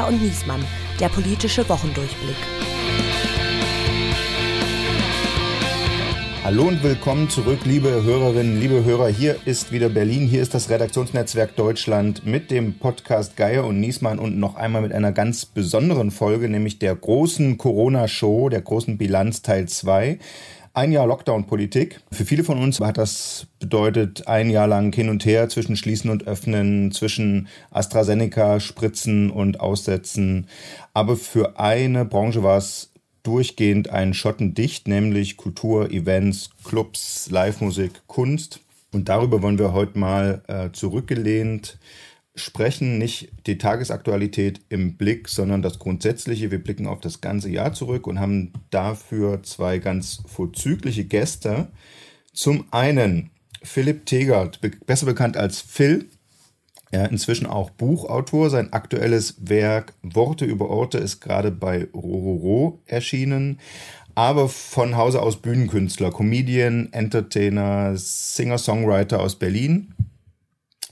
Geier und Niesmann, der politische Wochendurchblick. Hallo und willkommen zurück, liebe Hörerinnen, liebe Hörer. Hier ist wieder Berlin, hier ist das Redaktionsnetzwerk Deutschland mit dem Podcast Geier und Niesmann und noch einmal mit einer ganz besonderen Folge, nämlich der großen Corona-Show, der großen Bilanz Teil 2. Ein Jahr Lockdown-Politik. Für viele von uns hat das bedeutet ein Jahr lang hin und her zwischen Schließen und Öffnen, zwischen AstraZeneca, Spritzen und Aussetzen. Aber für eine Branche war es durchgehend ein Schotten dicht, nämlich Kultur, Events, Clubs, Live-Musik, Kunst. Und darüber wollen wir heute mal äh, zurückgelehnt sprechen nicht die Tagesaktualität im Blick, sondern das Grundsätzliche. Wir blicken auf das ganze Jahr zurück und haben dafür zwei ganz vorzügliche Gäste. Zum einen Philipp Tegert, besser bekannt als Phil, ja, inzwischen auch Buchautor. Sein aktuelles Werk Worte über Orte ist gerade bei Rororo erschienen. Aber von Hause aus Bühnenkünstler, Comedian, Entertainer, Singer-Songwriter aus Berlin.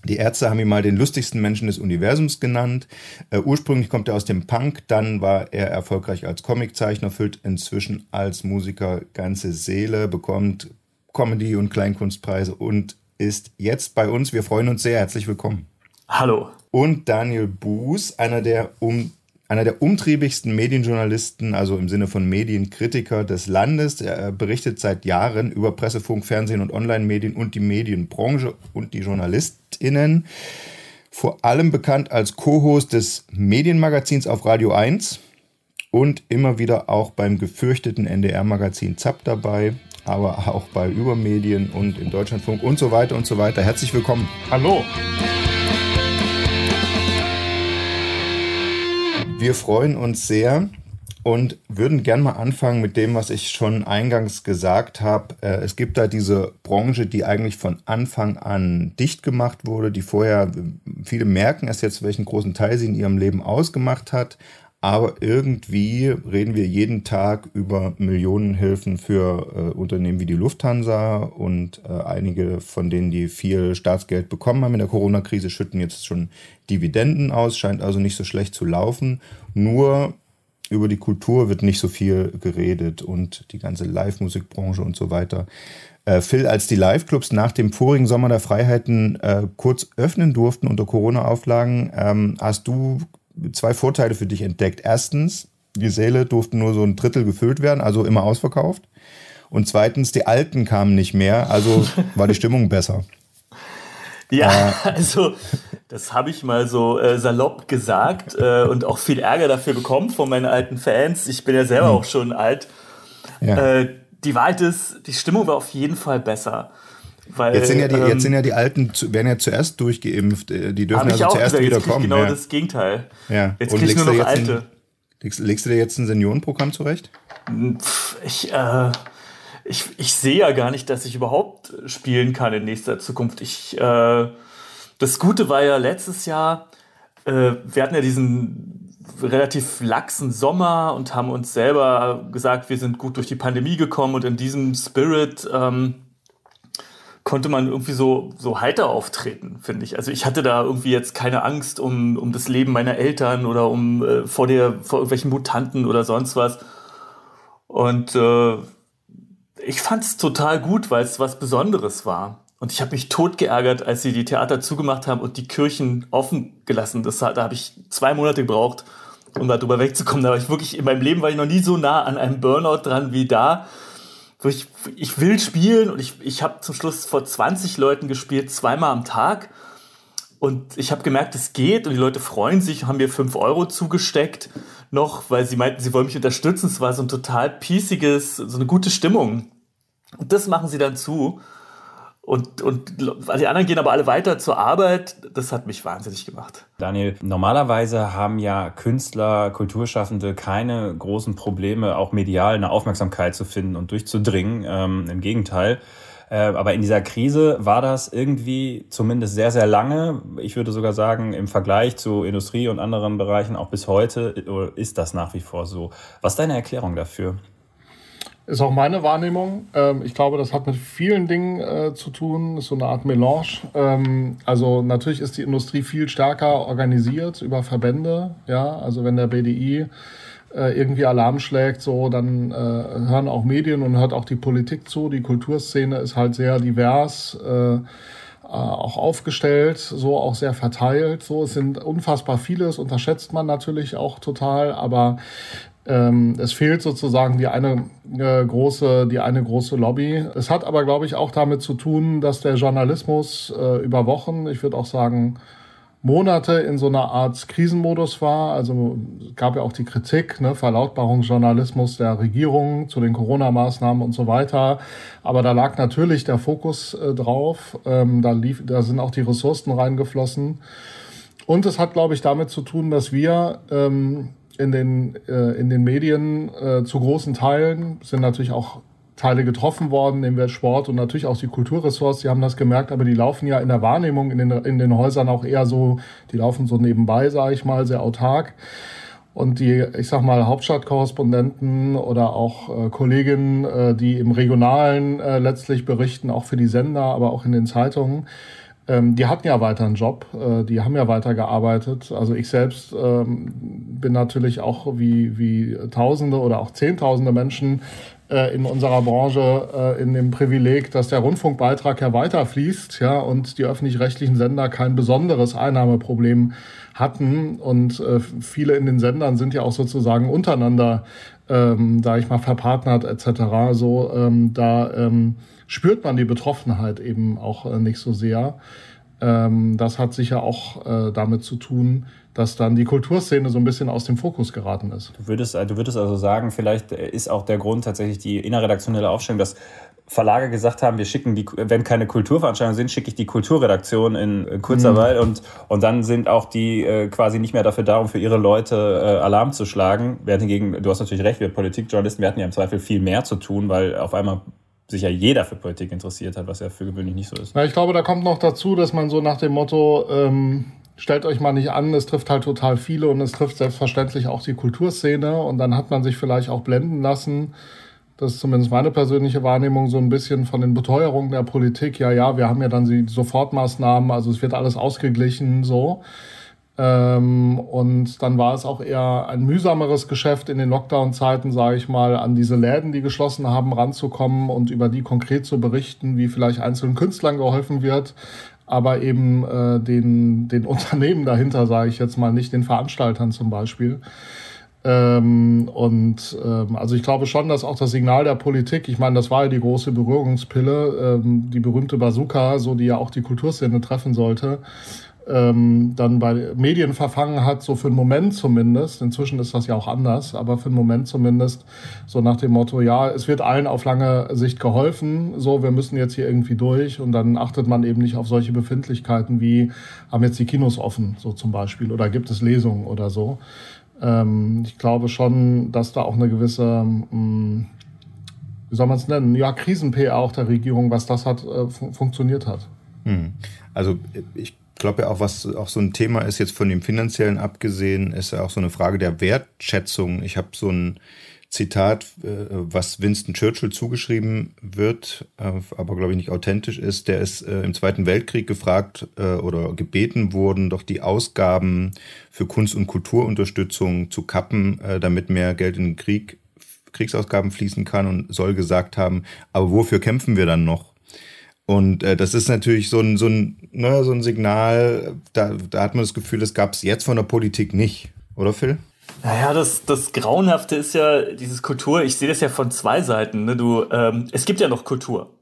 Die Ärzte haben ihn mal den lustigsten Menschen des Universums genannt. Uh, ursprünglich kommt er aus dem Punk, dann war er erfolgreich als Comiczeichner, füllt inzwischen als Musiker ganze Seele, bekommt Comedy- und Kleinkunstpreise und ist jetzt bei uns. Wir freuen uns sehr. Herzlich willkommen. Hallo. Und Daniel Buß, einer der um einer der umtriebigsten Medienjournalisten, also im Sinne von Medienkritiker des Landes. Er berichtet seit Jahren über Pressefunk, Fernsehen und Online-Medien und die Medienbranche und die JournalistInnen. Vor allem bekannt als Co-Host des Medienmagazins auf Radio 1 und immer wieder auch beim gefürchteten NDR-Magazin ZAP dabei, aber auch bei Übermedien und im Deutschlandfunk und so weiter und so weiter. Herzlich willkommen. Hallo. Wir freuen uns sehr und würden gern mal anfangen mit dem, was ich schon eingangs gesagt habe. Äh, es gibt da diese Branche, die eigentlich von Anfang an dicht gemacht wurde, die vorher, viele merken es jetzt, welchen großen Teil sie in ihrem Leben ausgemacht hat. Aber irgendwie reden wir jeden Tag über Millionenhilfen für äh, Unternehmen wie die Lufthansa und äh, einige von denen, die viel Staatsgeld bekommen haben in der Corona-Krise, schütten jetzt schon Dividenden aus, scheint also nicht so schlecht zu laufen. Nur über die Kultur wird nicht so viel geredet und die ganze Live-Musikbranche und so weiter. Äh, Phil, als die Live-Clubs nach dem vorigen Sommer der Freiheiten äh, kurz öffnen durften unter Corona-Auflagen, ähm, hast du zwei Vorteile für dich entdeckt. Erstens, die Säle durften nur so ein Drittel gefüllt werden, also immer ausverkauft. Und zweitens, die Alten kamen nicht mehr, also war die Stimmung besser. Ja, äh, also das habe ich mal so äh, salopp gesagt äh, und auch viel Ärger dafür bekommen von meinen alten Fans. Ich bin ja selber hm. auch schon alt. Ja. Äh, die Wahrheit ist, die Stimmung war auf jeden Fall besser. Weil, jetzt, sind ja die, ähm, jetzt sind ja die Alten, werden ja zuerst durchgeimpft, äh, die dürfen also zuerst gesagt, wieder kommen. Genau ja. das Gegenteil. Ja. Jetzt kriege ich nur noch Alte. Ein, legst, legst, du dir jetzt ein Seniorenprogramm zurecht? Pff, ich, äh, ich, ich sehe ja gar nicht, dass ich überhaupt spielen kann in nächster Zukunft. Ich, äh, das Gute war ja letztes Jahr, äh, wir hatten ja diesen relativ laxen Sommer und haben uns selber gesagt, wir sind gut durch die Pandemie gekommen und in diesem Spirit ähm, konnte man irgendwie so, so heiter auftreten, finde ich. Also ich hatte da irgendwie jetzt keine Angst um, um das Leben meiner Eltern oder um äh, vor, der, vor irgendwelchen Mutanten oder sonst was. Und äh, ich fand es total gut, weil es was Besonderes war. Und ich habe mich tot geärgert, als sie die Theater zugemacht haben und die Kirchen offen gelassen. Das, da habe ich zwei Monate gebraucht, um darüber wegzukommen. Da war ich wirklich, in meinem Leben war ich noch nie so nah an einem Burnout dran wie da wo ich, ich will spielen und ich, ich habe zum Schluss vor 20 Leuten gespielt, zweimal am Tag. Und ich habe gemerkt, es geht und die Leute freuen sich, haben mir 5 Euro zugesteckt noch, weil sie meinten, sie wollen mich unterstützen. Es war so ein total piesiges, so eine gute Stimmung. Und das machen sie dann zu. Und, und die anderen gehen aber alle weiter zur Arbeit. Das hat mich wahnsinnig gemacht. Daniel, normalerweise haben ja Künstler, Kulturschaffende keine großen Probleme, auch medial eine Aufmerksamkeit zu finden und durchzudringen. Ähm, Im Gegenteil. Äh, aber in dieser Krise war das irgendwie zumindest sehr, sehr lange. Ich würde sogar sagen, im Vergleich zu Industrie und anderen Bereichen auch bis heute ist das nach wie vor so. Was ist deine Erklärung dafür? Ist auch meine Wahrnehmung. Ähm, ich glaube, das hat mit vielen Dingen äh, zu tun. Ist so eine Art Melange. Ähm, also natürlich ist die Industrie viel stärker organisiert über Verbände. Ja, also wenn der BDI äh, irgendwie Alarm schlägt, so dann äh, hören auch Medien und hört auch die Politik zu. Die Kulturszene ist halt sehr divers. Auch aufgestellt, so auch sehr verteilt. So, es sind unfassbar viele, das unterschätzt man natürlich auch total, aber ähm, es fehlt sozusagen die eine äh, große, die eine große Lobby. Es hat aber, glaube ich, auch damit zu tun, dass der Journalismus äh, über Wochen, ich würde auch sagen Monate in so einer Art Krisenmodus war. Also gab ja auch die Kritik, ne, Verlautbarungsjournalismus der Regierung zu den Corona-Maßnahmen und so weiter. Aber da lag natürlich der Fokus äh, drauf. Ähm, da, lief, da sind auch die Ressourcen reingeflossen. Und es hat, glaube ich, damit zu tun, dass wir ähm, in den, äh, in den Medien äh, zu großen Teilen sind natürlich auch Teile getroffen worden, nehmen wir Sport und natürlich auch die Kulturressorts, die haben das gemerkt, aber die laufen ja in der Wahrnehmung in den, in den Häusern auch eher so, die laufen so nebenbei, sage ich mal, sehr autark. Und die, ich sag mal, Hauptstadtkorrespondenten oder auch äh, Kolleginnen, äh, die im Regionalen äh, letztlich berichten, auch für die Sender, aber auch in den Zeitungen, ähm, die hatten ja weiter einen Job, äh, die haben ja weiter gearbeitet. Also ich selbst ähm, bin natürlich auch wie, wie Tausende oder auch Zehntausende Menschen äh, in unserer Branche äh, in dem Privileg, dass der Rundfunkbeitrag ja weiterfließt, ja, und die öffentlich-rechtlichen Sender kein besonderes Einnahmeproblem hatten. Und äh, viele in den Sendern sind ja auch sozusagen untereinander, ähm, sage ich mal, verpartnert etc. So, ähm, da ähm, spürt man die Betroffenheit eben auch äh, nicht so sehr. Ähm, das hat sicher auch äh, damit zu tun, dass dann die Kulturszene so ein bisschen aus dem Fokus geraten ist. Du würdest, du würdest also sagen, vielleicht ist auch der Grund tatsächlich die innerredaktionelle Aufstellung, dass Verlage gesagt haben, wir schicken die, wenn keine Kulturveranstaltungen sind, schicke ich die Kulturredaktion in, in Kurzarbeit mhm. und, und dann sind auch die äh, quasi nicht mehr dafür da, um für ihre Leute äh, Alarm zu schlagen. Während hingegen, du hast natürlich recht, wir Politikjournalisten, wir hatten ja im Zweifel viel mehr zu tun, weil auf einmal sich ja jeder für Politik interessiert hat, was ja für gewöhnlich nicht so ist. Ja, ich glaube, da kommt noch dazu, dass man so nach dem Motto, ähm, stellt euch mal nicht an, es trifft halt total viele und es trifft selbstverständlich auch die Kulturszene und dann hat man sich vielleicht auch blenden lassen. Das ist zumindest meine persönliche Wahrnehmung, so ein bisschen von den Beteuerungen der Politik. Ja, ja, wir haben ja dann die Sofortmaßnahmen, also es wird alles ausgeglichen, so. Ähm, und dann war es auch eher ein mühsameres Geschäft in den Lockdown-Zeiten, sage ich mal, an diese Läden, die geschlossen haben, ranzukommen und über die konkret zu berichten, wie vielleicht einzelnen Künstlern geholfen wird, aber eben äh, den, den Unternehmen dahinter, sage ich jetzt mal, nicht den Veranstaltern zum Beispiel. Ähm, und ähm, also ich glaube schon, dass auch das Signal der Politik, ich meine, das war ja die große Berührungspille, ähm, die berühmte Bazooka, so die ja auch die Kulturszene treffen sollte, ähm, dann bei Medien verfangen hat, so für einen Moment zumindest, inzwischen ist das ja auch anders, aber für einen Moment zumindest, so nach dem Motto, ja, es wird allen auf lange Sicht geholfen, so, wir müssen jetzt hier irgendwie durch und dann achtet man eben nicht auf solche Befindlichkeiten wie, haben jetzt die Kinos offen, so zum Beispiel, oder gibt es Lesungen oder so. Ähm, ich glaube schon, dass da auch eine gewisse, mh, hm, wie soll man es nennen, ja, Krisen-PR auch der Regierung, was das hat, äh, fun funktioniert hat. Hm. Also ich glaube ja auch, was auch so ein Thema ist, jetzt von dem finanziellen abgesehen, ist ja auch so eine Frage der Wertschätzung. Ich habe so ein Zitat, äh, was Winston Churchill zugeschrieben wird, äh, aber glaube ich nicht authentisch ist. Der ist äh, im Zweiten Weltkrieg gefragt oder gebeten worden, doch die Ausgaben für Kunst- und Kulturunterstützung zu kappen, damit mehr Geld in den Krieg, Kriegsausgaben fließen kann und soll gesagt haben, aber wofür kämpfen wir dann noch? Und äh, das ist natürlich so ein, so ein, ne, so ein Signal, da, da hat man das Gefühl, das gab es jetzt von der Politik nicht, oder Phil? Naja, das, das Grauenhafte ist ja dieses Kultur, ich sehe das ja von zwei Seiten. Ne? Du, ähm, es gibt ja noch Kultur.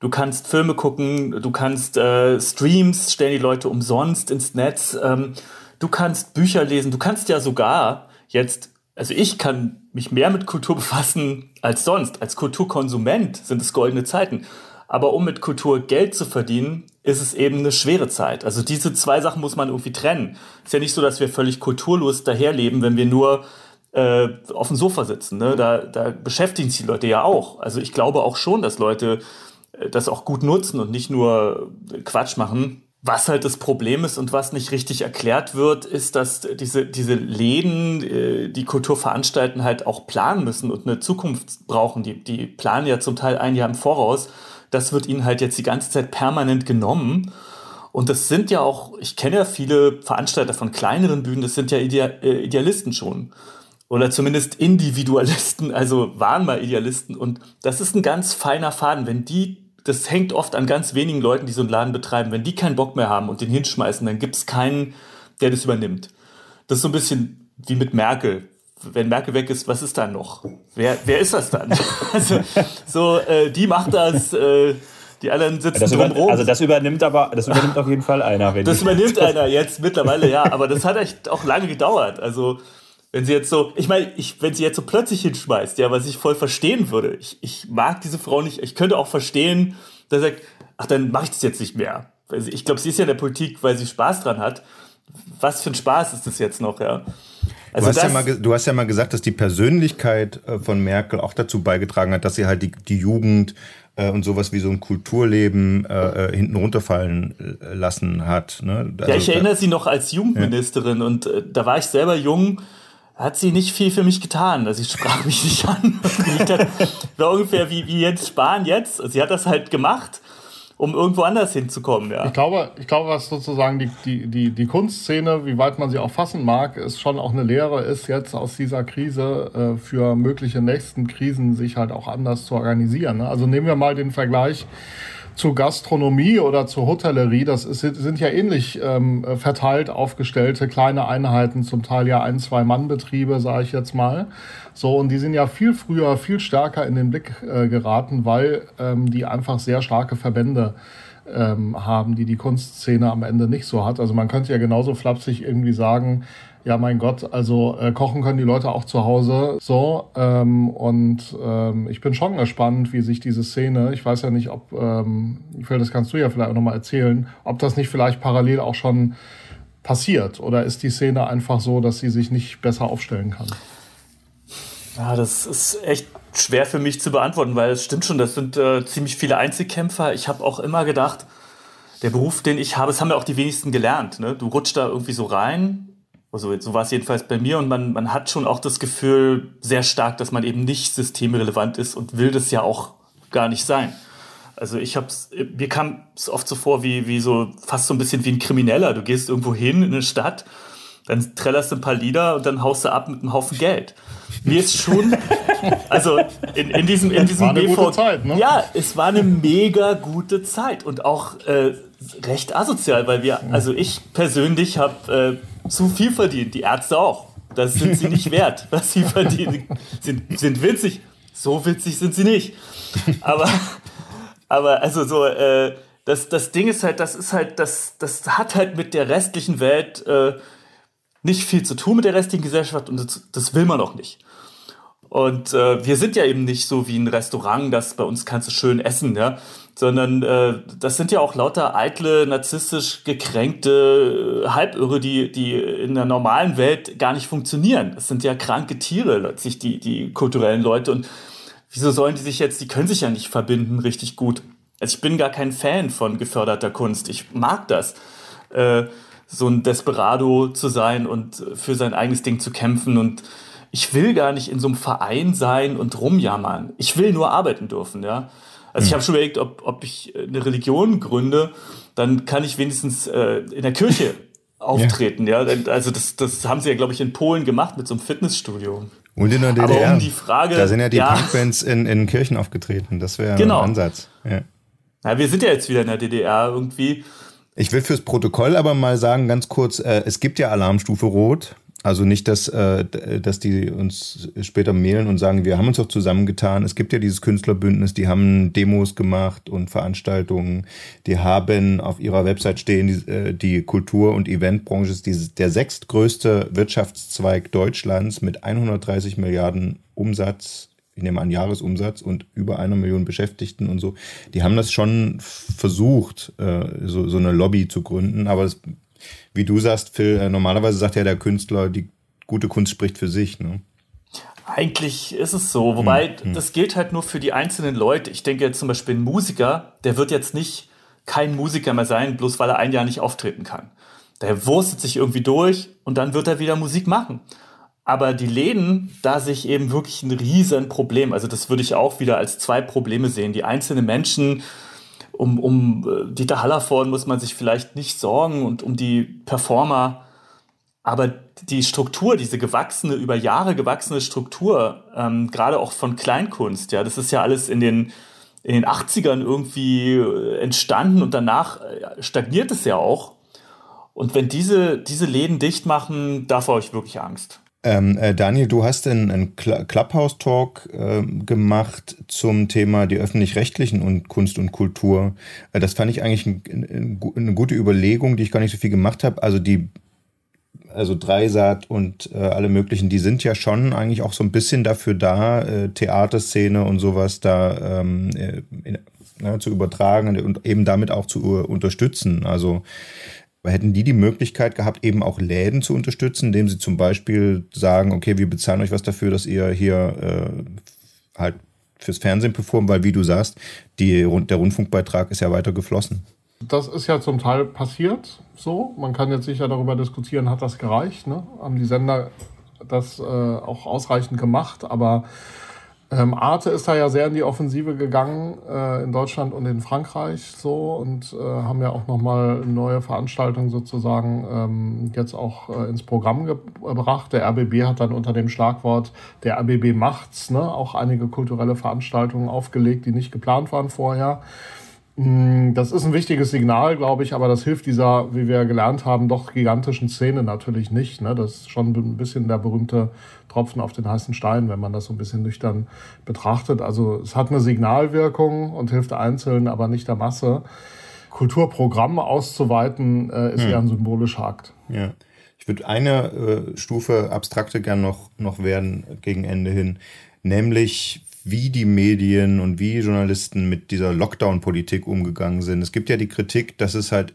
Du kannst Filme gucken, du kannst äh, Streams, stellen die Leute umsonst ins Netz, ähm, du kannst Bücher lesen, du kannst ja sogar jetzt, also ich kann mich mehr mit Kultur befassen als sonst. Als Kulturkonsument sind es goldene Zeiten. Aber um mit Kultur Geld zu verdienen, ist es eben eine schwere Zeit. Also diese zwei Sachen muss man irgendwie trennen. Ist ja nicht so, dass wir völlig kulturlos daherleben, wenn wir nur äh, auf dem Sofa sitzen. Ne? Da, da beschäftigen sich die Leute ja auch. Also ich glaube auch schon, dass Leute äh, das auch gut nutzen und nicht nur Quatsch machen. was halt das Problem ist und was nicht richtig erklärt wird, ist, dass diese, diese Läden, äh, die Kultur veranstalten, halt auch planen müssen und eine Zukunft brauchen. Die, die planen ja zum Teil ein Jahr im Voraus. Das wird ihnen halt jetzt die ganze Zeit permanent genommen. Und das sind ja auch, ich kenne ja viele Veranstalter von kleineren Bühnen, das sind ja äh, Idealisten schon. Oder zumindest Individualisten, also waren mal Idealisten. Und das ist ein ganz feiner Faden. Wenn die das hängt oft an ganz wenigen Leuten, die so einen Laden betreiben. Wenn die keinen Bock mehr haben und den hinschmeißen, dann gibt es keinen, der das übernimmt. Das ist so ein bisschen wie mit Merkel. Wenn Merkel weg ist, was ist dann noch? Wer, wer ist das dann? also, so, äh, die macht das, äh, die anderen sitzen das über, rum. Also das übernimmt aber, das übernimmt auf jeden Fall einer. Wenn das übernimmt einer jetzt mittlerweile, ja, aber das hat echt auch lange gedauert. Also wenn sie jetzt so, ich meine, ich, wenn sie jetzt so plötzlich hinschmeißt, ja, was ich voll verstehen würde. Ich, ich mag diese Frau nicht. Ich könnte auch verstehen, dass er sagt, ach, dann mache ich das jetzt nicht mehr. Ich glaube, sie ist ja in der Politik, weil sie Spaß dran hat. Was für ein Spaß ist das jetzt noch, ja? Also du, hast ja mal, du hast ja mal gesagt, dass die Persönlichkeit äh, von Merkel auch dazu beigetragen hat, dass sie halt die, die Jugend äh, und sowas wie so ein Kulturleben äh, äh hinten runterfallen lassen hat. Ne? Also, ja, ich erinnere sie noch als Jugendministerin ja. und äh, da war ich selber jung hat sie nicht viel für mich getan. Also sie sprach mich nicht an. war ungefähr wie, wie Jens Spahn jetzt. Sie hat das halt gemacht, um irgendwo anders hinzukommen. Ja. Ich, glaube, ich glaube, was sozusagen die, die, die, die Kunstszene, wie weit man sie auch fassen mag, ist schon auch eine Lehre ist, jetzt aus dieser Krise äh, für mögliche nächsten Krisen sich halt auch anders zu organisieren. Ne? Also nehmen wir mal den Vergleich zur Gastronomie oder zur Hotellerie, das ist, sind ja ähnlich ähm, verteilt aufgestellte kleine Einheiten, zum Teil ja ein, zwei Mann-Betriebe, sage ich jetzt mal. So, und die sind ja viel früher, viel stärker in den Blick äh, geraten, weil ähm, die einfach sehr starke Verbände ähm, haben, die die Kunstszene am Ende nicht so hat. Also man könnte ja genauso flapsig irgendwie sagen, ja, mein Gott, also äh, kochen können die Leute auch zu Hause so. Ähm, und ähm, ich bin schon gespannt, wie sich diese Szene, ich weiß ja nicht, ob, ähm, Phil, das kannst du ja vielleicht auch nochmal erzählen, ob das nicht vielleicht parallel auch schon passiert oder ist die Szene einfach so, dass sie sich nicht besser aufstellen kann? Ja, das ist echt schwer für mich zu beantworten, weil es stimmt schon, das sind äh, ziemlich viele Einzelkämpfer. Ich habe auch immer gedacht, der Beruf, den ich habe, das haben ja auch die wenigsten gelernt. Ne? Du rutschst da irgendwie so rein, also so war es jedenfalls bei mir und man, man hat schon auch das Gefühl sehr stark, dass man eben nicht systemrelevant ist und will das ja auch gar nicht sein. Also ich hab's, mir kam es oft so vor wie, wie so, fast so ein bisschen wie ein Krimineller. Du gehst irgendwo hin in eine Stadt, dann trällerst du ein paar Lieder und dann haust du ab mit einem Haufen Geld. Mir ist schon, also in, in diesem, in diesem war eine BV, gute Zeit, ne? Ja, es war eine mega gute Zeit und auch äh, recht asozial, weil wir, also ich persönlich habe äh, zu viel verdient. Die Ärzte auch. Das sind sie nicht wert, was sie verdienen. Sind, sind witzig. So witzig sind sie nicht. Aber, aber also so, äh, das, das Ding ist halt, das ist halt, das, das hat halt mit der restlichen Welt äh, nicht viel zu tun mit der restlichen Gesellschaft und das, das will man auch nicht. Und äh, wir sind ja eben nicht so wie ein Restaurant, das bei uns kannst du schön essen, ja sondern äh, das sind ja auch lauter eitle, narzisstisch gekränkte äh, Halbirre, die, die in der normalen Welt gar nicht funktionieren. Das sind ja kranke Tiere, letztlich die, die kulturellen Leute. Und wieso sollen die sich jetzt, die können sich ja nicht verbinden richtig gut. Also ich bin gar kein Fan von geförderter Kunst. Ich mag das, äh, so ein Desperado zu sein und für sein eigenes Ding zu kämpfen und ich will gar nicht in so einem Verein sein und rumjammern. Ich will nur arbeiten dürfen, ja. Also ich hm. habe schon überlegt, ob, ob ich eine Religion gründe, dann kann ich wenigstens äh, in der Kirche auftreten. Ja. ja. Also das, das haben sie ja, glaube ich, in Polen gemacht mit so einem Fitnessstudio. Und in der DDR. Aber um die Frage, da sind ja die ja, Punkbands in, in Kirchen aufgetreten. Das wäre genau. ein Ansatz. Ja. ja, wir sind ja jetzt wieder in der DDR irgendwie. Ich will fürs Protokoll aber mal sagen, ganz kurz, äh, es gibt ja Alarmstufe Rot. Also nicht, dass, äh, dass die uns später mailen und sagen, wir haben uns doch zusammengetan. Es gibt ja dieses Künstlerbündnis, die haben Demos gemacht und Veranstaltungen. Die haben auf ihrer Website stehen, die, äh, die Kultur- und Eventbranche ist die, der sechstgrößte Wirtschaftszweig Deutschlands mit 130 Milliarden Umsatz ich nehme an Jahresumsatz und über einer Million Beschäftigten und so. Die haben das schon versucht, äh, so, so eine Lobby zu gründen, aber es wie du sagst, Phil, äh, normalerweise sagt ja der Künstler, die gute Kunst spricht für sich. Ne? Eigentlich ist es so, wobei hm, hm. das gilt halt nur für die einzelnen Leute. Ich denke jetzt zum Beispiel ein Musiker, der wird jetzt nicht kein Musiker mehr sein, bloß weil er ein Jahr nicht auftreten kann. Der wurstet sich irgendwie durch und dann wird er wieder Musik machen. Aber die Läden, da sehe ich eben wirklich ein riesen Problem. Also das würde ich auch wieder als zwei Probleme sehen. Die einzelnen Menschen, um, um äh, Dieter Hallervorden muss man sich vielleicht nicht sorgen und um die Performer. Aber die Struktur, diese gewachsene, über Jahre gewachsene Struktur, ähm, gerade auch von Kleinkunst, ja, das ist ja alles in den, in den 80ern irgendwie äh, entstanden und danach äh, stagniert es ja auch. Und wenn diese, diese Läden dicht machen, davor habe ich wirklich Angst. Ähm, äh, Daniel, du hast einen, Clubhouse-Talk äh, gemacht zum Thema die öffentlich-rechtlichen und Kunst und Kultur. Äh, das fand ich eigentlich ein, ein, eine gute Überlegung, die ich gar nicht so viel gemacht habe. Also die, also Dreisat und äh, alle möglichen, die sind ja schon eigentlich auch so ein bisschen dafür da, äh, Theaterszene und sowas da ähm, äh, in, na, zu übertragen und eben damit auch zu unterstützen. Also hätten die die Möglichkeit gehabt, eben auch Läden zu unterstützen, indem sie zum Beispiel sagen, okay, wir bezahlen euch was dafür, dass ihr hier äh, halt fürs Fernsehen performt, weil wie du sagst, die, der Rundfunkbeitrag ist ja weiter geflossen. Das ist ja zum Teil passiert so. Man kann jetzt sicher darüber diskutieren, hat das gereicht? Ne? Haben die Sender das äh, auch ausreichend gemacht? Aber ähm, Arte ist da ja sehr in die Offensive gegangen äh, in Deutschland und in Frankreich so und äh, haben ja auch nochmal neue Veranstaltungen sozusagen ähm, jetzt auch äh, ins Programm gebracht. Der RBB hat dann unter dem Schlagwort der RBB macht's ne, auch einige kulturelle Veranstaltungen aufgelegt, die nicht geplant waren vorher. Mm, das ist ein wichtiges Signal, glaube ich, aber das hilft dieser, wie wir gelernt haben, doch gigantischen Szene natürlich nicht. Ne? Das ist schon ein bisschen der berühmte Tropfen auf den heißen Stein, wenn man das so ein bisschen nüchtern betrachtet. Also es hat eine Signalwirkung und hilft Einzelnen, aber nicht der Masse. Kulturprogramme auszuweiten, äh, ist hm. eher ein symbolischer Akt. Ja. Ich würde eine äh, Stufe abstrakter gern noch, noch werden gegen Ende hin, nämlich wie die Medien und wie Journalisten mit dieser Lockdown-Politik umgegangen sind. Es gibt ja die Kritik, dass es halt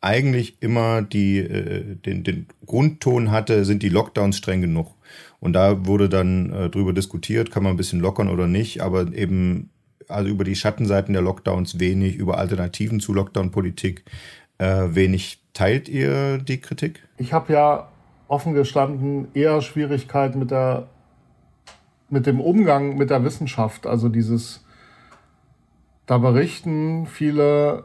eigentlich immer die, äh, den, den Grundton hatte, sind die Lockdowns streng genug. Und da wurde dann äh, drüber diskutiert, kann man ein bisschen lockern oder nicht, aber eben also über die Schattenseiten der Lockdowns wenig, über Alternativen zu Lockdown-Politik äh, wenig. Teilt ihr die Kritik? Ich habe ja offen gestanden eher Schwierigkeiten mit der mit dem Umgang mit der Wissenschaft, also dieses, da berichten viele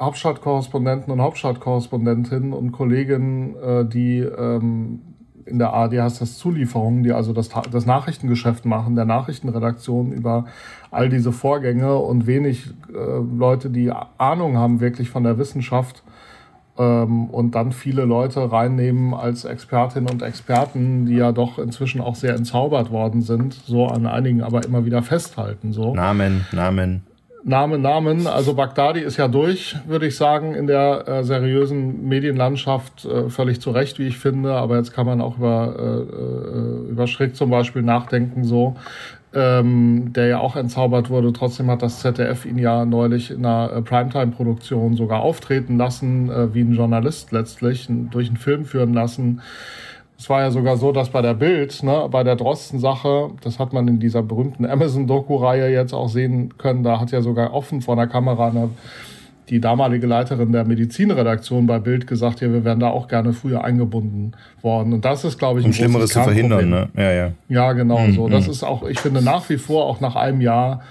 Hauptstadtkorrespondenten und Hauptstadtkorrespondentinnen und Kolleginnen, äh, die ähm, in der ARD heißt das Zulieferungen, die also das, das Nachrichtengeschäft machen, der Nachrichtenredaktion über all diese Vorgänge und wenig äh, Leute, die Ahnung haben wirklich von der Wissenschaft und dann viele Leute reinnehmen als Expertinnen und Experten, die ja doch inzwischen auch sehr entzaubert worden sind, so an einigen aber immer wieder festhalten. So. Namen, Namen. Namen, Namen. Also Bagdadi ist ja durch, würde ich sagen, in der äh, seriösen Medienlandschaft äh, völlig zu Recht, wie ich finde. Aber jetzt kann man auch über, äh, äh über Schrick zum Beispiel nachdenken, so ähm, der ja auch entzaubert wurde. Trotzdem hat das ZDF ihn ja neulich in einer äh, Primetime-Produktion sogar auftreten lassen, äh, wie ein Journalist letztlich, durch einen Film führen lassen. Es war ja sogar so, dass bei der Bild, ne, bei der Drosten-Sache, das hat man in dieser berühmten Amazon-Doku-Reihe jetzt auch sehen können, da hat ja sogar offen vor der Kamera eine die damalige Leiterin der Medizinredaktion bei Bild gesagt, ja, wir wären da auch gerne früher eingebunden worden. Und das ist, glaube ich, ein um Schlimmeres zu verhindern, ne? Ja, ja. Ja, genau mhm. so. Das ist auch, ich finde nach wie vor, auch nach einem Jahr,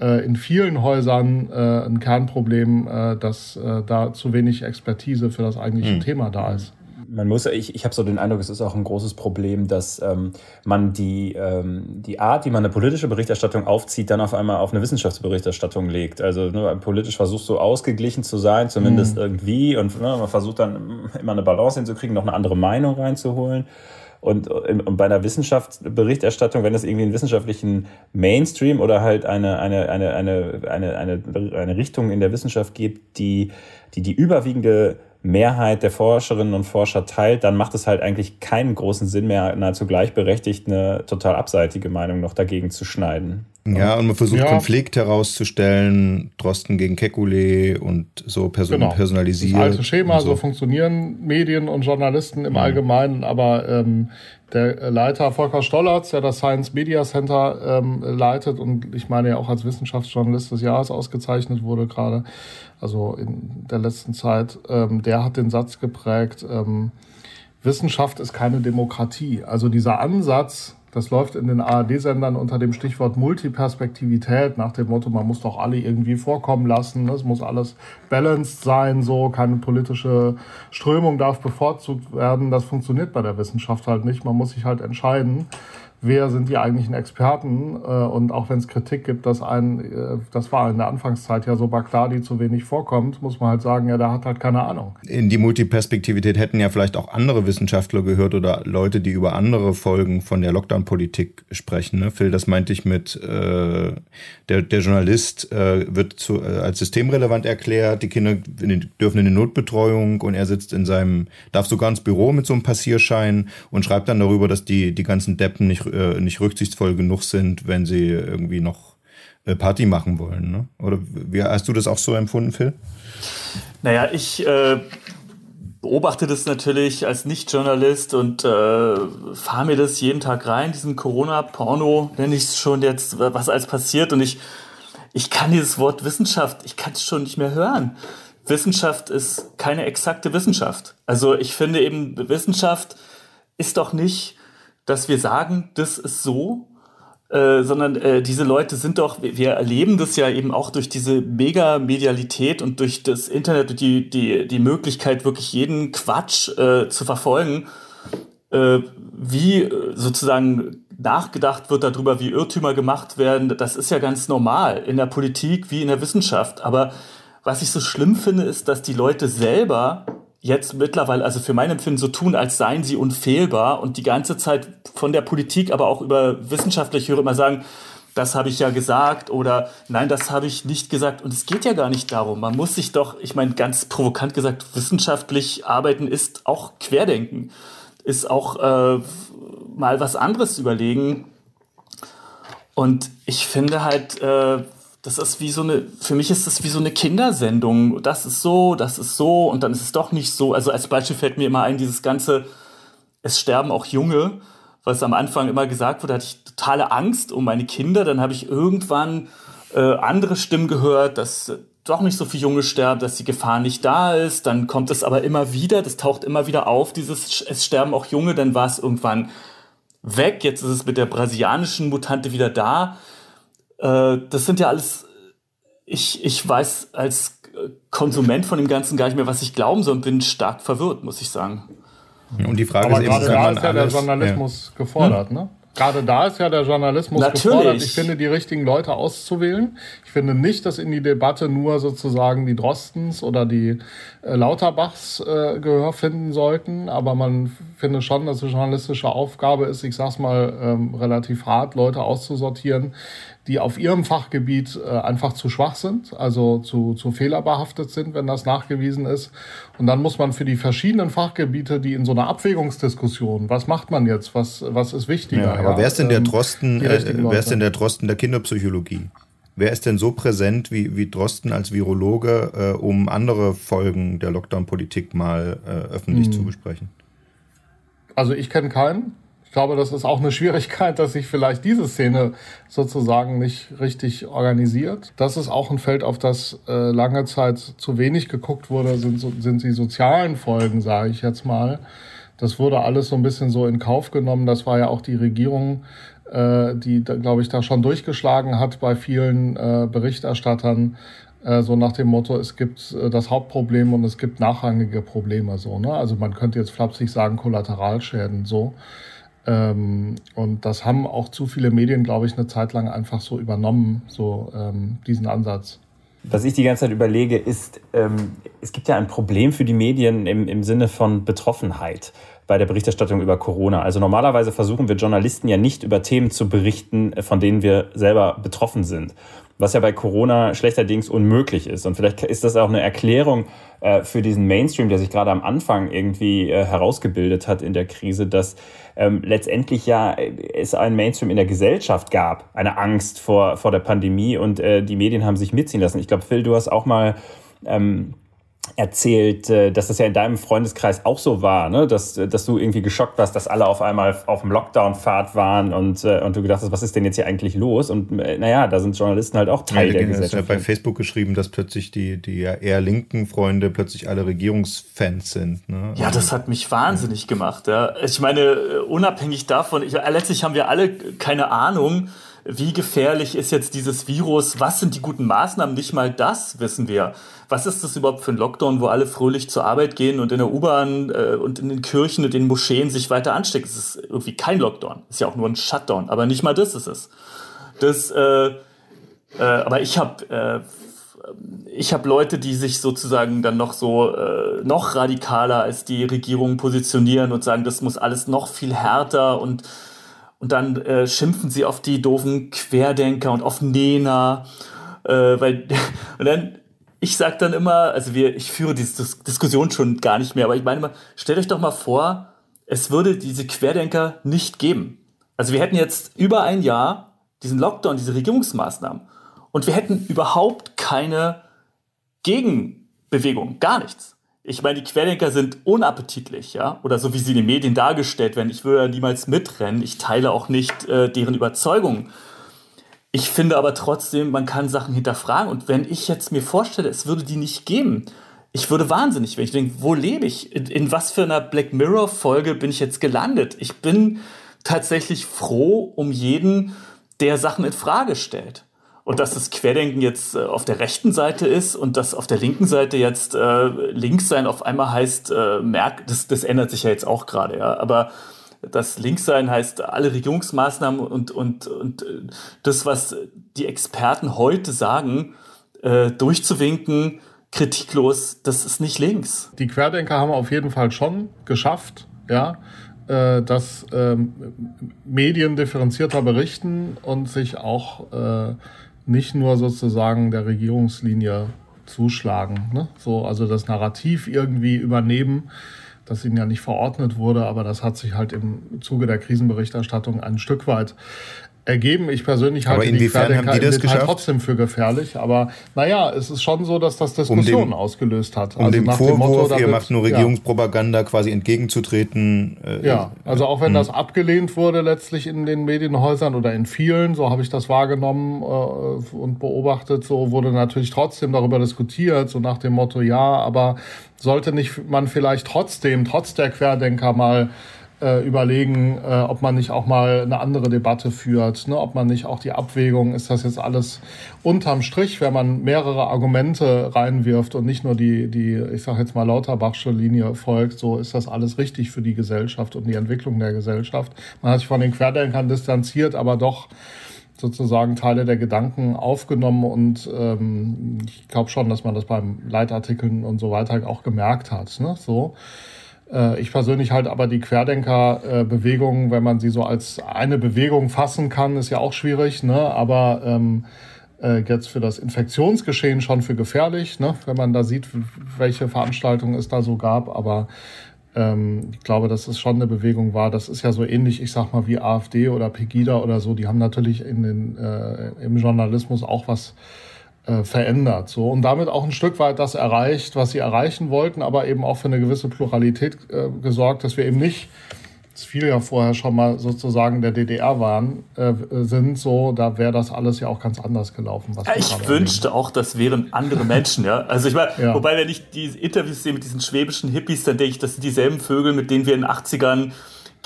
äh, in vielen Häusern äh, ein Kernproblem, äh, dass äh, da zu wenig Expertise für das eigentliche mhm. Thema da ist man muss, ich, ich habe so den Eindruck, es ist auch ein großes Problem, dass ähm, man die, ähm, die Art, wie man eine politische Berichterstattung aufzieht, dann auf einmal auf eine Wissenschaftsberichterstattung legt. Also ne, politisch versuchst du ausgeglichen zu sein, zumindest mhm. irgendwie, und ne, man versucht dann immer eine Balance hinzukriegen, noch eine andere Meinung reinzuholen. Und, und bei einer Wissenschaftsberichterstattung, wenn es irgendwie einen wissenschaftlichen Mainstream oder halt eine, eine, eine, eine, eine, eine, eine Richtung in der Wissenschaft gibt, die die, die überwiegende Mehrheit der Forscherinnen und Forscher teilt, dann macht es halt eigentlich keinen großen Sinn mehr, nahezu gleichberechtigt eine total abseitige Meinung noch dagegen zu schneiden. Ja, und man versucht ja. Konflikt herauszustellen, Drosten gegen Kekulé und so person genau. personalisiert. Das alte Schema, so. so. funktionieren Medien und Journalisten im ja. Allgemeinen, aber ähm, der Leiter Volker Stollertz, der das Science Media Center ähm, leitet und ich meine ja auch als Wissenschaftsjournalist des Jahres ausgezeichnet wurde gerade, also in der letzten Zeit, ähm, der hat den Satz geprägt, ähm, Wissenschaft ist keine Demokratie. Also dieser Ansatz, das läuft in den ARD-Sendern unter dem Stichwort Multiperspektivität, nach dem Motto, man muss doch alle irgendwie vorkommen lassen, es muss alles balanced sein, so, keine politische Strömung darf bevorzugt werden. Das funktioniert bei der Wissenschaft halt nicht. Man muss sich halt entscheiden wer sind die eigentlichen Experten. Äh, und auch wenn es Kritik gibt, dass ein, äh, das war in der Anfangszeit ja so Bakladi zu wenig vorkommt, muss man halt sagen, ja, der hat halt keine Ahnung. In die Multiperspektivität hätten ja vielleicht auch andere Wissenschaftler gehört oder Leute, die über andere Folgen von der Lockdown-Politik sprechen. Ne? Phil, das meinte ich mit, äh, der, der Journalist äh, wird zu, äh, als systemrelevant erklärt, die Kinder dürfen in die Notbetreuung und er sitzt in seinem, darf sogar ins Büro mit so einem Passierschein und schreibt dann darüber, dass die, die ganzen Deppen nicht äh, nicht rücksichtsvoll genug sind, wenn sie irgendwie noch äh, Party machen wollen. Ne? Oder wie hast du das auch so empfunden, Phil? Naja, ich äh, beobachte das natürlich als Nicht-Journalist und äh, fahre mir das jeden Tag rein, diesen Corona-Porno, nenne ich es schon jetzt, was alles passiert. Und ich, ich kann dieses Wort Wissenschaft, ich kann es schon nicht mehr hören. Wissenschaft ist keine exakte Wissenschaft. Also ich finde eben, Wissenschaft ist doch nicht dass wir sagen, das ist so, äh, sondern äh, diese Leute sind doch, wir erleben das ja eben auch durch diese Mega-Medialität und durch das Internet und die, die, die Möglichkeit, wirklich jeden Quatsch äh, zu verfolgen, äh, wie äh, sozusagen nachgedacht wird darüber, wie Irrtümer gemacht werden. Das ist ja ganz normal in der Politik wie in der Wissenschaft. Aber was ich so schlimm finde, ist, dass die Leute selber jetzt mittlerweile, also für mein Empfinden, so tun, als seien sie unfehlbar und die ganze Zeit von der Politik, aber auch über wissenschaftliche höre immer sagen, das habe ich ja gesagt oder nein, das habe ich nicht gesagt. Und es geht ja gar nicht darum. Man muss sich doch, ich meine, ganz provokant gesagt, wissenschaftlich arbeiten ist auch Querdenken, ist auch äh, mal was anderes überlegen. Und ich finde halt, äh, das ist wie so eine, für mich ist das wie so eine Kindersendung. Das ist so, das ist so und dann ist es doch nicht so. Also als Beispiel fällt mir immer ein, dieses ganze, es sterben auch Junge, was am Anfang immer gesagt wurde, hatte ich totale Angst um meine Kinder. Dann habe ich irgendwann äh, andere Stimmen gehört, dass doch nicht so viele Junge sterben, dass die Gefahr nicht da ist. Dann kommt es aber immer wieder, das taucht immer wieder auf, dieses, es sterben auch Junge, dann war es irgendwann weg. Jetzt ist es mit der brasilianischen Mutante wieder da. Äh, das sind ja alles, ich, ich weiß als Konsument von dem Ganzen gar nicht mehr, was ich glauben soll und bin stark verwirrt, muss ich sagen. Und die Frage Aber ist eben, da ist ja der Journalismus ja. gefordert, hm? ne? Gerade da ist ja der Journalismus Natürlich. gefordert. Ich finde, die richtigen Leute auszuwählen. Ich finde nicht, dass in die Debatte nur sozusagen die Drostens oder die äh, Lauterbachs äh, Gehör finden sollten. Aber man finde schon, dass es journalistische Aufgabe ist, ich sag's mal ähm, relativ hart, Leute auszusortieren, die auf ihrem Fachgebiet äh, einfach zu schwach sind, also zu, zu fehlerbehaftet sind, wenn das nachgewiesen ist. Und dann muss man für die verschiedenen Fachgebiete, die in so einer Abwägungsdiskussion, was macht man jetzt, was, was ist wichtiger? Ja, aber ja, wer ist denn der ähm, Drosten, äh, wer ist denn der Drosten der Kinderpsychologie? Wer ist denn so präsent wie, wie Drosten als Virologe, äh, um andere Folgen der Lockdown-Politik mal äh, öffentlich hm. zu besprechen? Also ich kenne keinen glaube, das ist auch eine Schwierigkeit, dass sich vielleicht diese Szene sozusagen nicht richtig organisiert. Das ist auch ein Feld, auf das äh, lange Zeit zu wenig geguckt wurde, sind, sind die sozialen Folgen, sage ich jetzt mal. Das wurde alles so ein bisschen so in Kauf genommen. Das war ja auch die Regierung, die, glaube ich, da schon durchgeschlagen hat bei vielen äh, Berichterstattern, äh, so nach dem Motto, es gibt äh, das Hauptproblem und es gibt nachrangige Probleme so. Ne? Also man könnte jetzt flapsig sagen Kollateralschäden so. Ähm, und das haben auch zu viele Medien, glaube ich, eine Zeit lang einfach so übernommen, so ähm, diesen Ansatz. Was ich die ganze Zeit überlege, ist, ähm, es gibt ja ein Problem für die Medien im, im Sinne von Betroffenheit bei der Berichterstattung über Corona. Also normalerweise versuchen wir Journalisten ja nicht über Themen zu berichten, von denen wir selber betroffen sind. Was ja bei Corona schlechterdings unmöglich ist. Und vielleicht ist das auch eine Erklärung äh, für diesen Mainstream, der sich gerade am Anfang irgendwie äh, herausgebildet hat in der Krise, dass ähm, letztendlich ja äh, es einen Mainstream in der Gesellschaft gab, eine Angst vor, vor der Pandemie und äh, die Medien haben sich mitziehen lassen. Ich glaube, Phil, du hast auch mal ähm, erzählt, äh, dass das ja in deinem Freundeskreis auch so war, ne? dass, dass du irgendwie geschockt warst, dass alle auf einmal auf dem Lockdown-Pfad waren und, äh, und du gedacht hast, was ist denn jetzt hier eigentlich los? Und äh, naja, da sind Journalisten halt auch Teil ja, der Gesellschaft. Ja bei Facebook geschrieben, dass plötzlich die, die eher linken Freunde plötzlich alle Regierungsfans sind. Ne? Ja, das hat mich wahnsinnig gemacht. Ja. Ich meine, unabhängig davon, ich, letztlich haben wir alle keine Ahnung, wie gefährlich ist jetzt dieses Virus, was sind die guten Maßnahmen, nicht mal das wissen wir. Was ist das überhaupt für ein Lockdown, wo alle fröhlich zur Arbeit gehen und in der U-Bahn äh, und in den Kirchen und den Moscheen sich weiter anstecken? Es ist irgendwie kein Lockdown, ist ja auch nur ein Shutdown, aber nicht mal das ist es. Das, äh, äh, aber ich habe äh, ich habe Leute, die sich sozusagen dann noch so äh, noch radikaler als die Regierung positionieren und sagen, das muss alles noch viel härter und und dann äh, schimpfen sie auf die doofen Querdenker und auf Nena, äh, weil und dann ich sag dann immer, also wir, ich führe diese Dis Diskussion schon gar nicht mehr, aber ich meine immer, stellt euch doch mal vor, es würde diese Querdenker nicht geben. Also wir hätten jetzt über ein Jahr diesen Lockdown, diese Regierungsmaßnahmen und wir hätten überhaupt keine Gegenbewegung, gar nichts ich meine, die Querdenker sind unappetitlich, ja, oder so wie sie in den Medien dargestellt werden. Ich würde ja niemals mitrennen. Ich teile auch nicht äh, deren Überzeugungen. Ich finde aber trotzdem, man kann Sachen hinterfragen. Und wenn ich jetzt mir vorstelle, es würde die nicht geben, ich würde wahnsinnig werden. Ich denke, wo lebe ich? In, in was für einer Black Mirror-Folge bin ich jetzt gelandet? Ich bin tatsächlich froh um jeden, der Sachen in Frage stellt. Und dass das Querdenken jetzt äh, auf der rechten Seite ist und dass auf der linken Seite jetzt äh, links sein auf einmal heißt, äh, merk, das, das ändert sich ja jetzt auch gerade, ja. Aber das Linkssein heißt alle Regierungsmaßnahmen und, und, und äh, das, was die Experten heute sagen, äh, durchzuwinken, kritiklos, das ist nicht links. Die Querdenker haben auf jeden Fall schon geschafft, ja, äh, dass ähm, Medien differenzierter berichten und sich auch äh, nicht nur sozusagen der Regierungslinie zuschlagen. Ne? So, also das Narrativ irgendwie übernehmen, das ihnen ja nicht verordnet wurde, aber das hat sich halt im Zuge der Krisenberichterstattung ein Stück weit ergeben. Ich persönlich halte die haben die das geschafft? trotzdem für gefährlich. Aber naja, es ist schon so, dass das Diskussionen um dem, ausgelöst hat. Um also dem Vorwurf, dem Motto, damit, ihr macht nur Regierungspropaganda ja. quasi entgegenzutreten. Äh, ja, also auch wenn mh. das abgelehnt wurde letztlich in den Medienhäusern oder in vielen, so habe ich das wahrgenommen äh, und beobachtet, so wurde natürlich trotzdem darüber diskutiert, so nach dem Motto, ja, aber sollte nicht man vielleicht trotzdem, trotz der Querdenker mal äh, überlegen, äh, ob man nicht auch mal eine andere Debatte führt, ne? ob man nicht auch die Abwägung, ist das jetzt alles unterm Strich, wenn man mehrere Argumente reinwirft und nicht nur die, die ich sage jetzt mal Lauterbachsche Linie folgt, so ist das alles richtig für die Gesellschaft und die Entwicklung der Gesellschaft. Man hat sich von den Querdenkern distanziert, aber doch sozusagen Teile der Gedanken aufgenommen und ähm, ich glaube schon, dass man das beim Leitartikeln und so weiter auch gemerkt hat. Ne? So. Äh, ich persönlich halte aber die Querdenker-Bewegung, wenn man sie so als eine Bewegung fassen kann, ist ja auch schwierig, ne? aber ähm, äh, jetzt für das Infektionsgeschehen schon für gefährlich, ne? wenn man da sieht, welche Veranstaltungen es da so gab. Aber ähm, ich glaube, dass es schon eine Bewegung war. Das ist ja so ähnlich, ich sag mal, wie AfD oder Pegida oder so. Die haben natürlich in den, äh, im Journalismus auch was äh, verändert. So und damit auch ein Stück weit das erreicht, was sie erreichen wollten, aber eben auch für eine gewisse Pluralität äh, gesorgt, dass wir eben nicht das viele ja vorher schon mal sozusagen der DDR waren, äh, sind so, da wäre das alles ja auch ganz anders gelaufen. Was ja, ich wünschte auch, das wären andere Menschen, ja. Also ich meine, ja. wobei, wenn ich die Interviews sehe mit diesen schwäbischen Hippies, dann denke ich, das sind dieselben Vögel, mit denen wir in den 80ern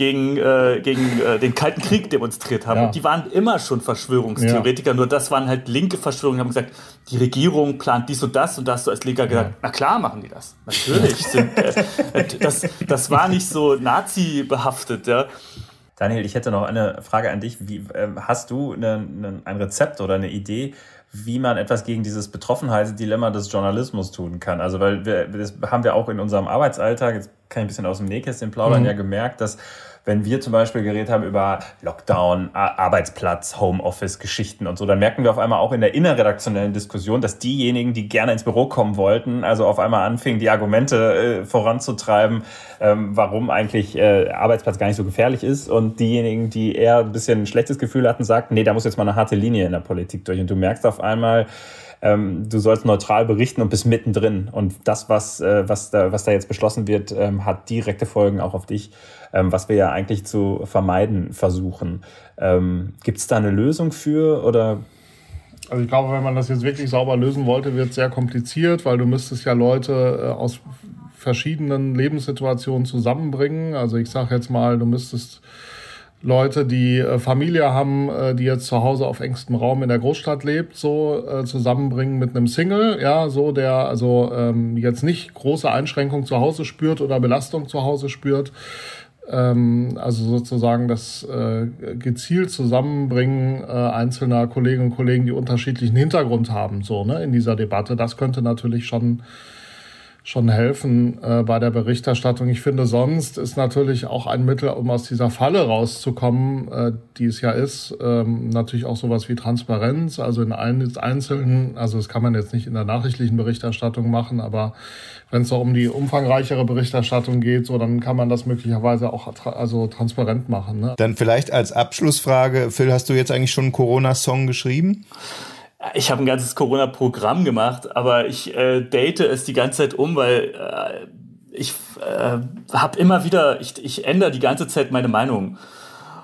gegen, äh, gegen äh, den Kalten Krieg demonstriert haben. Ja. Und die waren immer schon Verschwörungstheoretiker, ja. nur das waren halt linke Verschwörungen. Die haben gesagt, die Regierung plant dies und das und da hast du als Linker gesagt, na klar machen die das. Natürlich. Sind, äh, äh, das, das war nicht so Nazi-behaftet. Ja. Daniel, ich hätte noch eine Frage an dich. Wie, äh, hast du eine, eine, ein Rezept oder eine Idee, wie man etwas gegen dieses Betroffenheitsdilemma des Journalismus tun kann? Also, weil wir, das haben wir auch in unserem Arbeitsalltag. Jetzt kann ich ein bisschen aus dem Nähkästchen plaudern, mhm. ja gemerkt, dass wenn wir zum Beispiel geredet haben über Lockdown, Arbeitsplatz, Homeoffice-Geschichten und so, dann merken wir auf einmal auch in der innerredaktionellen Diskussion, dass diejenigen, die gerne ins Büro kommen wollten, also auf einmal anfingen, die Argumente äh, voranzutreiben, ähm, warum eigentlich äh, Arbeitsplatz gar nicht so gefährlich ist. Und diejenigen, die eher ein bisschen ein schlechtes Gefühl hatten, sagten, nee, da muss jetzt mal eine harte Linie in der Politik durch. Und du merkst auf einmal, ähm, du sollst neutral berichten und bist mittendrin. Und das, was, äh, was, da, was da jetzt beschlossen wird, ähm, hat direkte Folgen auch auf dich, ähm, was wir ja eigentlich zu vermeiden versuchen. Ähm, Gibt es da eine Lösung für oder also ich glaube, wenn man das jetzt wirklich sauber lösen wollte, wird es sehr kompliziert, weil du müsstest ja Leute äh, aus verschiedenen Lebenssituationen zusammenbringen. Also ich sage jetzt mal, du müsstest Leute, die äh, Familie haben, äh, die jetzt zu Hause auf engstem Raum in der Großstadt lebt, so äh, zusammenbringen mit einem Single, ja, so der also ähm, jetzt nicht große Einschränkungen zu Hause spürt oder Belastung zu Hause spürt. Ähm, also sozusagen das äh, gezielt Zusammenbringen äh, einzelner Kolleginnen und Kollegen, die unterschiedlichen Hintergrund haben, so ne, in dieser Debatte. Das könnte natürlich schon schon helfen äh, bei der Berichterstattung. Ich finde, sonst ist natürlich auch ein Mittel, um aus dieser Falle rauszukommen, äh, die es ja ist, ähm, natürlich auch sowas wie Transparenz. Also in ein, einzelnen, also das kann man jetzt nicht in der nachrichtlichen Berichterstattung machen, aber wenn es so um die umfangreichere Berichterstattung geht, so dann kann man das möglicherweise auch tra also transparent machen. Ne? Dann vielleicht als Abschlussfrage, Phil, hast du jetzt eigentlich schon einen Corona-Song geschrieben? Ich habe ein ganzes Corona-Programm gemacht, aber ich äh, date es die ganze Zeit um, weil äh, ich äh, habe immer wieder, ich, ich ändere die ganze Zeit meine Meinung.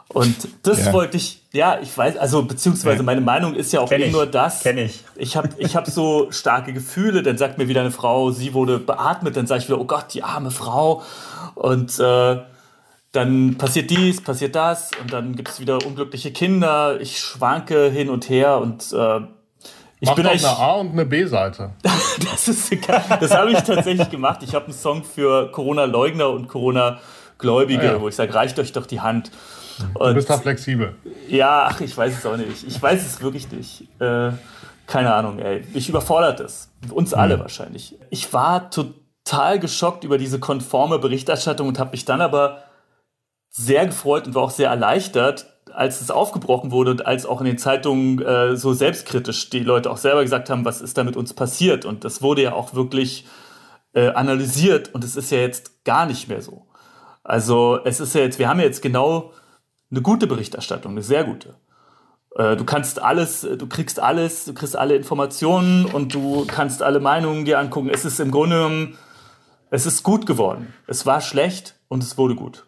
Und das ja. wollte ich, ja, ich weiß, also beziehungsweise meine Meinung ist ja auch Kenn nur das. Kenn ich. Ich habe ich hab so starke Gefühle, dann sagt mir wieder eine Frau, sie wurde beatmet, dann sage ich wieder, oh Gott, die arme Frau. Und äh, dann passiert dies, passiert das und dann gibt es wieder unglückliche Kinder. Ich schwanke hin und her und äh, ich Mach bin doch eine A- und eine B-Seite. das ist egal. Das habe ich tatsächlich gemacht. Ich habe einen Song für Corona-Leugner und Corona-Gläubige, ah, ja. wo ich sage, reicht euch doch die Hand. Und du bist da flexibel. Ja, ach, ich weiß es auch nicht. Ich weiß es wirklich nicht. Äh, keine Ahnung, ey. Ich überfordert es. Uns alle mhm. wahrscheinlich. Ich war total geschockt über diese konforme Berichterstattung und habe mich dann aber sehr gefreut und war auch sehr erleichtert, als es aufgebrochen wurde und als auch in den Zeitungen äh, so selbstkritisch die Leute auch selber gesagt haben, was ist da mit uns passiert. Und das wurde ja auch wirklich äh, analysiert und es ist ja jetzt gar nicht mehr so. Also es ist ja jetzt, wir haben ja jetzt genau eine gute Berichterstattung, eine sehr gute. Äh, du kannst alles, du kriegst alles, du kriegst alle Informationen und du kannst alle Meinungen dir angucken. Es ist im Grunde genommen, es ist gut geworden. Es war schlecht und es wurde gut.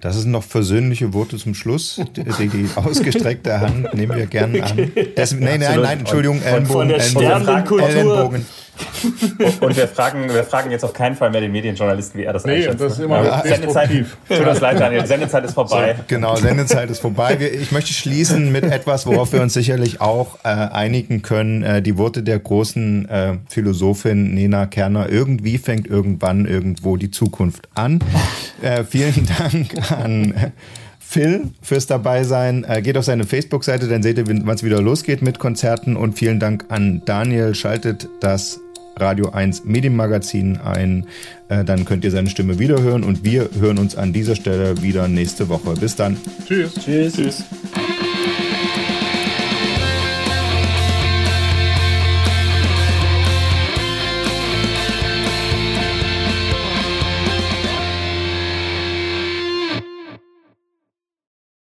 Das sind noch versöhnliche Worte zum Schluss. Die, die ausgestreckte Hand nehmen wir gerne an. Das, nein, nein, nein, Entschuldigung, Ellenbogen. Von der Ellenbogen, Ellenbogen. Und wir fragen, wir fragen jetzt auf keinen Fall mehr den Medienjournalisten, wie er das nee, einschätzt. Das ist immer ja, Sendezeit, tut uns leid, Daniel. Sendezeit ist vorbei. So, genau, Sendezeit ist vorbei. Ich möchte schließen mit etwas, worauf wir uns sicherlich auch äh, einigen können. Äh, die Worte der großen äh, Philosophin Nena Kerner. Irgendwie fängt irgendwann irgendwo die Zukunft an. Äh, vielen Dank an Phil fürs Dabeisein. Äh, geht auf seine Facebook-Seite, dann seht ihr, wann es wieder losgeht mit Konzerten. Und vielen Dank an Daniel. Schaltet das Radio 1 Medienmagazin ein. Äh, dann könnt ihr seine Stimme wiederhören und wir hören uns an dieser Stelle wieder nächste Woche. Bis dann. Tschüss. Tschüss. Tschüss.